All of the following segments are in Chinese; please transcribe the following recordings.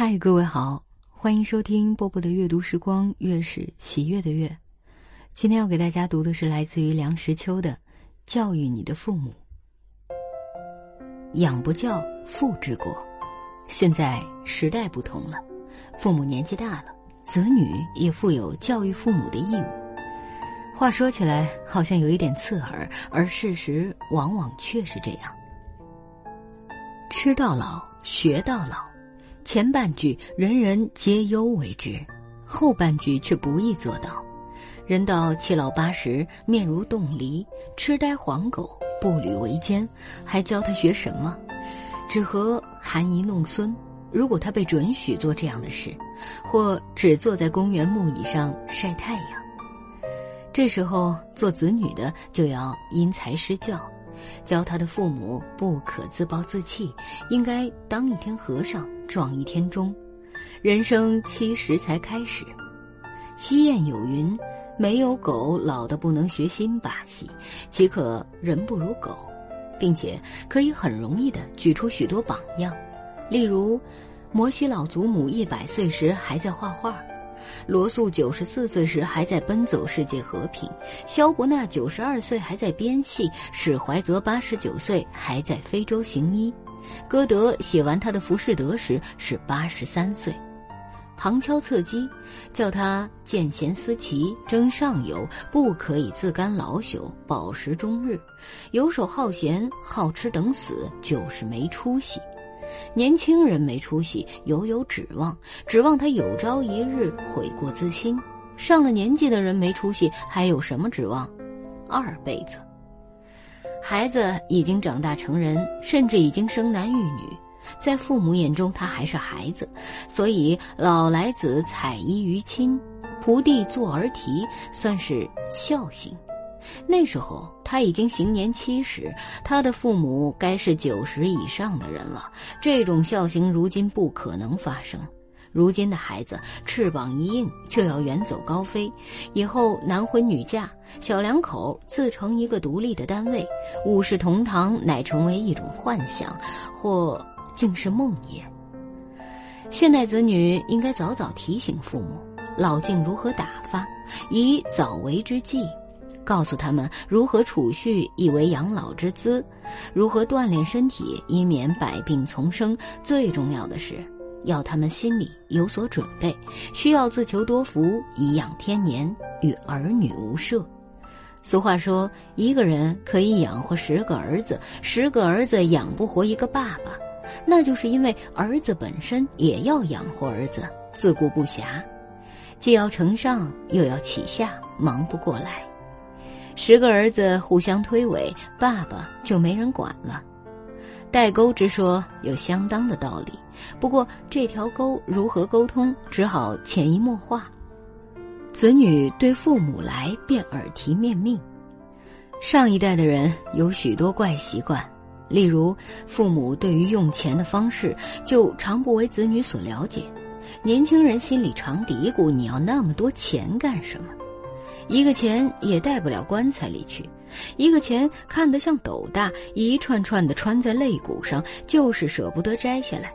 嗨，各位好，欢迎收听波波的阅读时光，月是喜悦的月。今天要给大家读的是来自于梁实秋的《教育你的父母》。养不教，父之过。现在时代不同了，父母年纪大了，子女也负有教育父母的义务。话说起来好像有一点刺耳，而事实往往却是这样。吃到老，学到老。前半句人人皆忧为之，后半句却不易做到。人到七老八十，面如冻梨，痴呆黄狗，步履维艰，还教他学什么？只和含饴弄孙。如果他被准许做这样的事，或只坐在公园木椅上晒太阳，这时候做子女的就要因材施教。教他的父母不可自暴自弃，应该当一天和尚撞一天钟。人生七十才开始。西谚有云：“没有狗老的不能学新把戏，岂可人不如狗？”并且可以很容易的举出许多榜样，例如，摩西老祖母一百岁时还在画画。罗素九十四岁时还在奔走世界和平，萧伯纳九十二岁还在编戏，史怀泽八十九岁还在非洲行医，歌德写完他的《浮士德》时是八十三岁，旁敲侧击，叫他见贤思齐，争上游，不可以自甘老朽，饱食终日，游手好闲，好吃等死，就是没出息。年轻人没出息，犹有指望，指望他有朝一日悔过自新；上了年纪的人没出息，还有什么指望？二辈子。孩子已经长大成人，甚至已经生男育女，在父母眼中他还是孩子，所以老来子采衣于亲，仆地坐而啼，算是孝行。那时候他已经行年七十，他的父母该是九十以上的人了。这种孝行如今不可能发生。如今的孩子翅膀一硬就要远走高飞，以后男婚女嫁，小两口自成一个独立的单位，五世同堂乃成为一种幻想，或竟是梦魇。现代子女应该早早提醒父母，老境如何打发，以早为之计。告诉他们如何储蓄以为养老之资，如何锻炼身体以免百病丛生。最重要的是，要他们心里有所准备，需要自求多福颐养天年，与儿女无涉。俗话说，一个人可以养活十个儿子，十个儿子养不活一个爸爸，那就是因为儿子本身也要养活儿子，自顾不暇，既要承上又要启下，忙不过来。十个儿子互相推诿，爸爸就没人管了。代沟之说有相当的道理，不过这条沟如何沟通，只好潜移默化。子女对父母来便耳提面命。上一代的人有许多怪习惯，例如父母对于用钱的方式就常不为子女所了解，年轻人心里常嘀咕：你要那么多钱干什么？一个钱也带不了棺材里去，一个钱看得像斗大，一串串的穿在肋骨上，就是舍不得摘下来。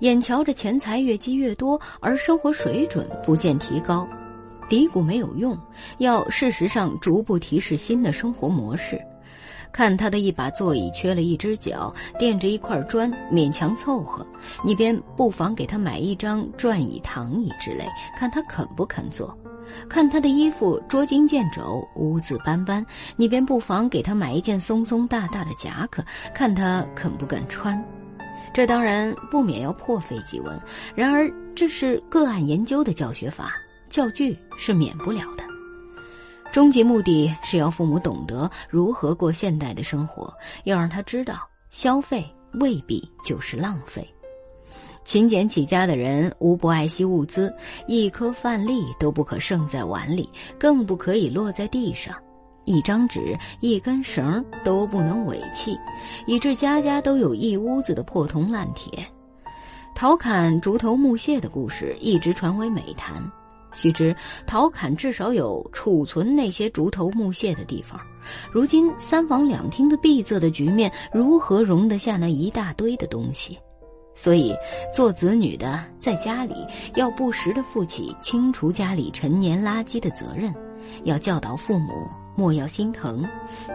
眼瞧着钱财越积越多，而生活水准不见提高，嘀咕没有用，要事实上逐步提示新的生活模式。看他的一把座椅缺了一只脚，垫着一块砖，勉强凑合，你便不妨给他买一张转椅、躺椅之类，看他肯不肯坐。看他的衣服捉襟见肘、污渍斑斑，你便不妨给他买一件松松大大的夹克，看他肯不肯穿。这当然不免要破费几文，然而这是个案研究的教学法，教具是免不了的。终极目的是要父母懂得如何过现代的生活，要让他知道消费未必就是浪费。勤俭起家的人无不爱惜物资，一颗饭粒都不可剩在碗里，更不可以落在地上；一张纸、一根绳都不能违弃，以致家家都有一屋子的破铜烂铁。陶侃竹头木屑的故事一直传为美谈。须知，陶侃至少有储存那些竹头木屑的地方。如今三房两厅的闭塞的局面，如何容得下那一大堆的东西？所以，做子女的在家里要不时的负起清除家里陈年垃圾的责任，要教导父母莫要心疼，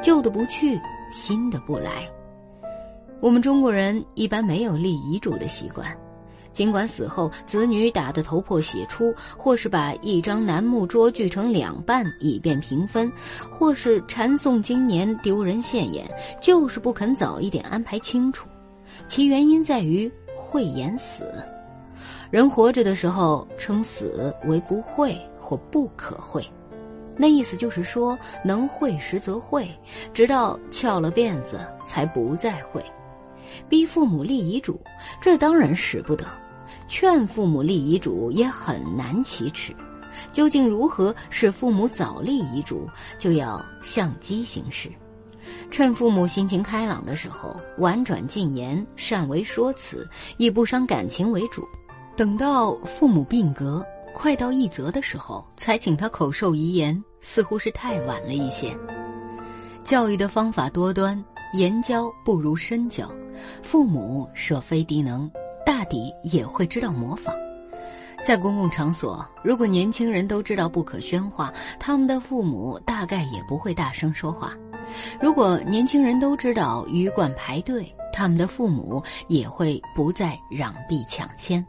旧的不去，新的不来。我们中国人一般没有立遗嘱的习惯，尽管死后子女打得头破血出，或是把一张楠木桌锯成两半以便平分，或是禅诵经年丢人现眼，就是不肯早一点安排清楚。其原因在于。讳言死，人活着的时候称死为不会或不可会，那意思就是说能会时则会，直到翘了辫子才不再会。逼父母立遗嘱，这当然使不得；劝父母立遗嘱也很难启齿。究竟如何使父母早立遗嘱，就要相机行事。趁父母心情开朗的时候，婉转进言，善为说辞，以不伤感情为主；等到父母病革，快到一则的时候，才请他口授遗言，似乎是太晚了一些。教育的方法多端，言教不如身教。父母设非敌能，大抵也会知道模仿。在公共场所，如果年轻人都知道不可喧哗，他们的父母大概也不会大声说话。如果年轻人都知道鱼贯排队，他们的父母也会不再攘臂抢先。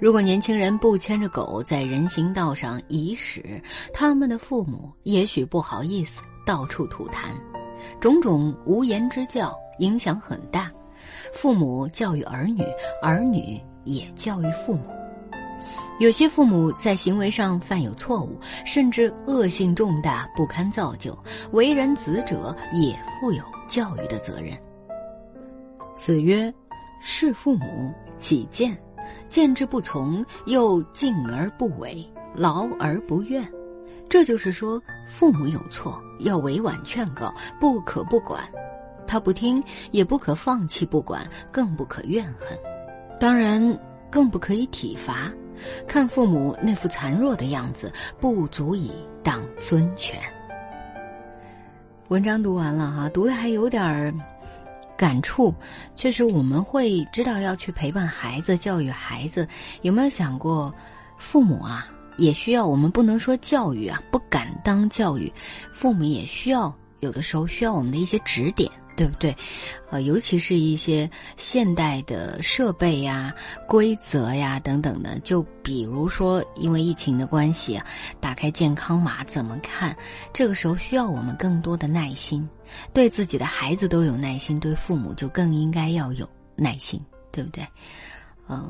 如果年轻人不牵着狗在人行道上遗屎，他们的父母也许不好意思到处吐痰。种种无言之教影响很大，父母教育儿女，儿女也教育父母。有些父母在行为上犯有错误，甚至恶性重大，不堪造就。为人子者也负有教育的责任。子曰：“事父母，己见；见之不从，又敬而不违，劳而不怨。”这就是说，父母有错，要委婉劝告，不可不管；他不听，也不可放弃不管，更不可怨恨。当然，更不可以体罚。看父母那副残弱的样子，不足以当尊权。文章读完了哈，读的还有点儿感触。确实，我们会知道要去陪伴孩子、教育孩子。有没有想过，父母啊，也需要我们不能说教育啊，不敢当教育，父母也需要有的时候需要我们的一些指点。对不对？呃，尤其是一些现代的设备呀、规则呀等等的，就比如说，因为疫情的关系，打开健康码怎么看？这个时候需要我们更多的耐心，对自己的孩子都有耐心，对父母就更应该要有耐心，对不对？嗯，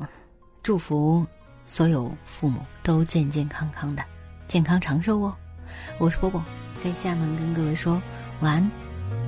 祝福所有父母都健健康康的，健康长寿哦！我是波波，在厦门跟各位说晚安。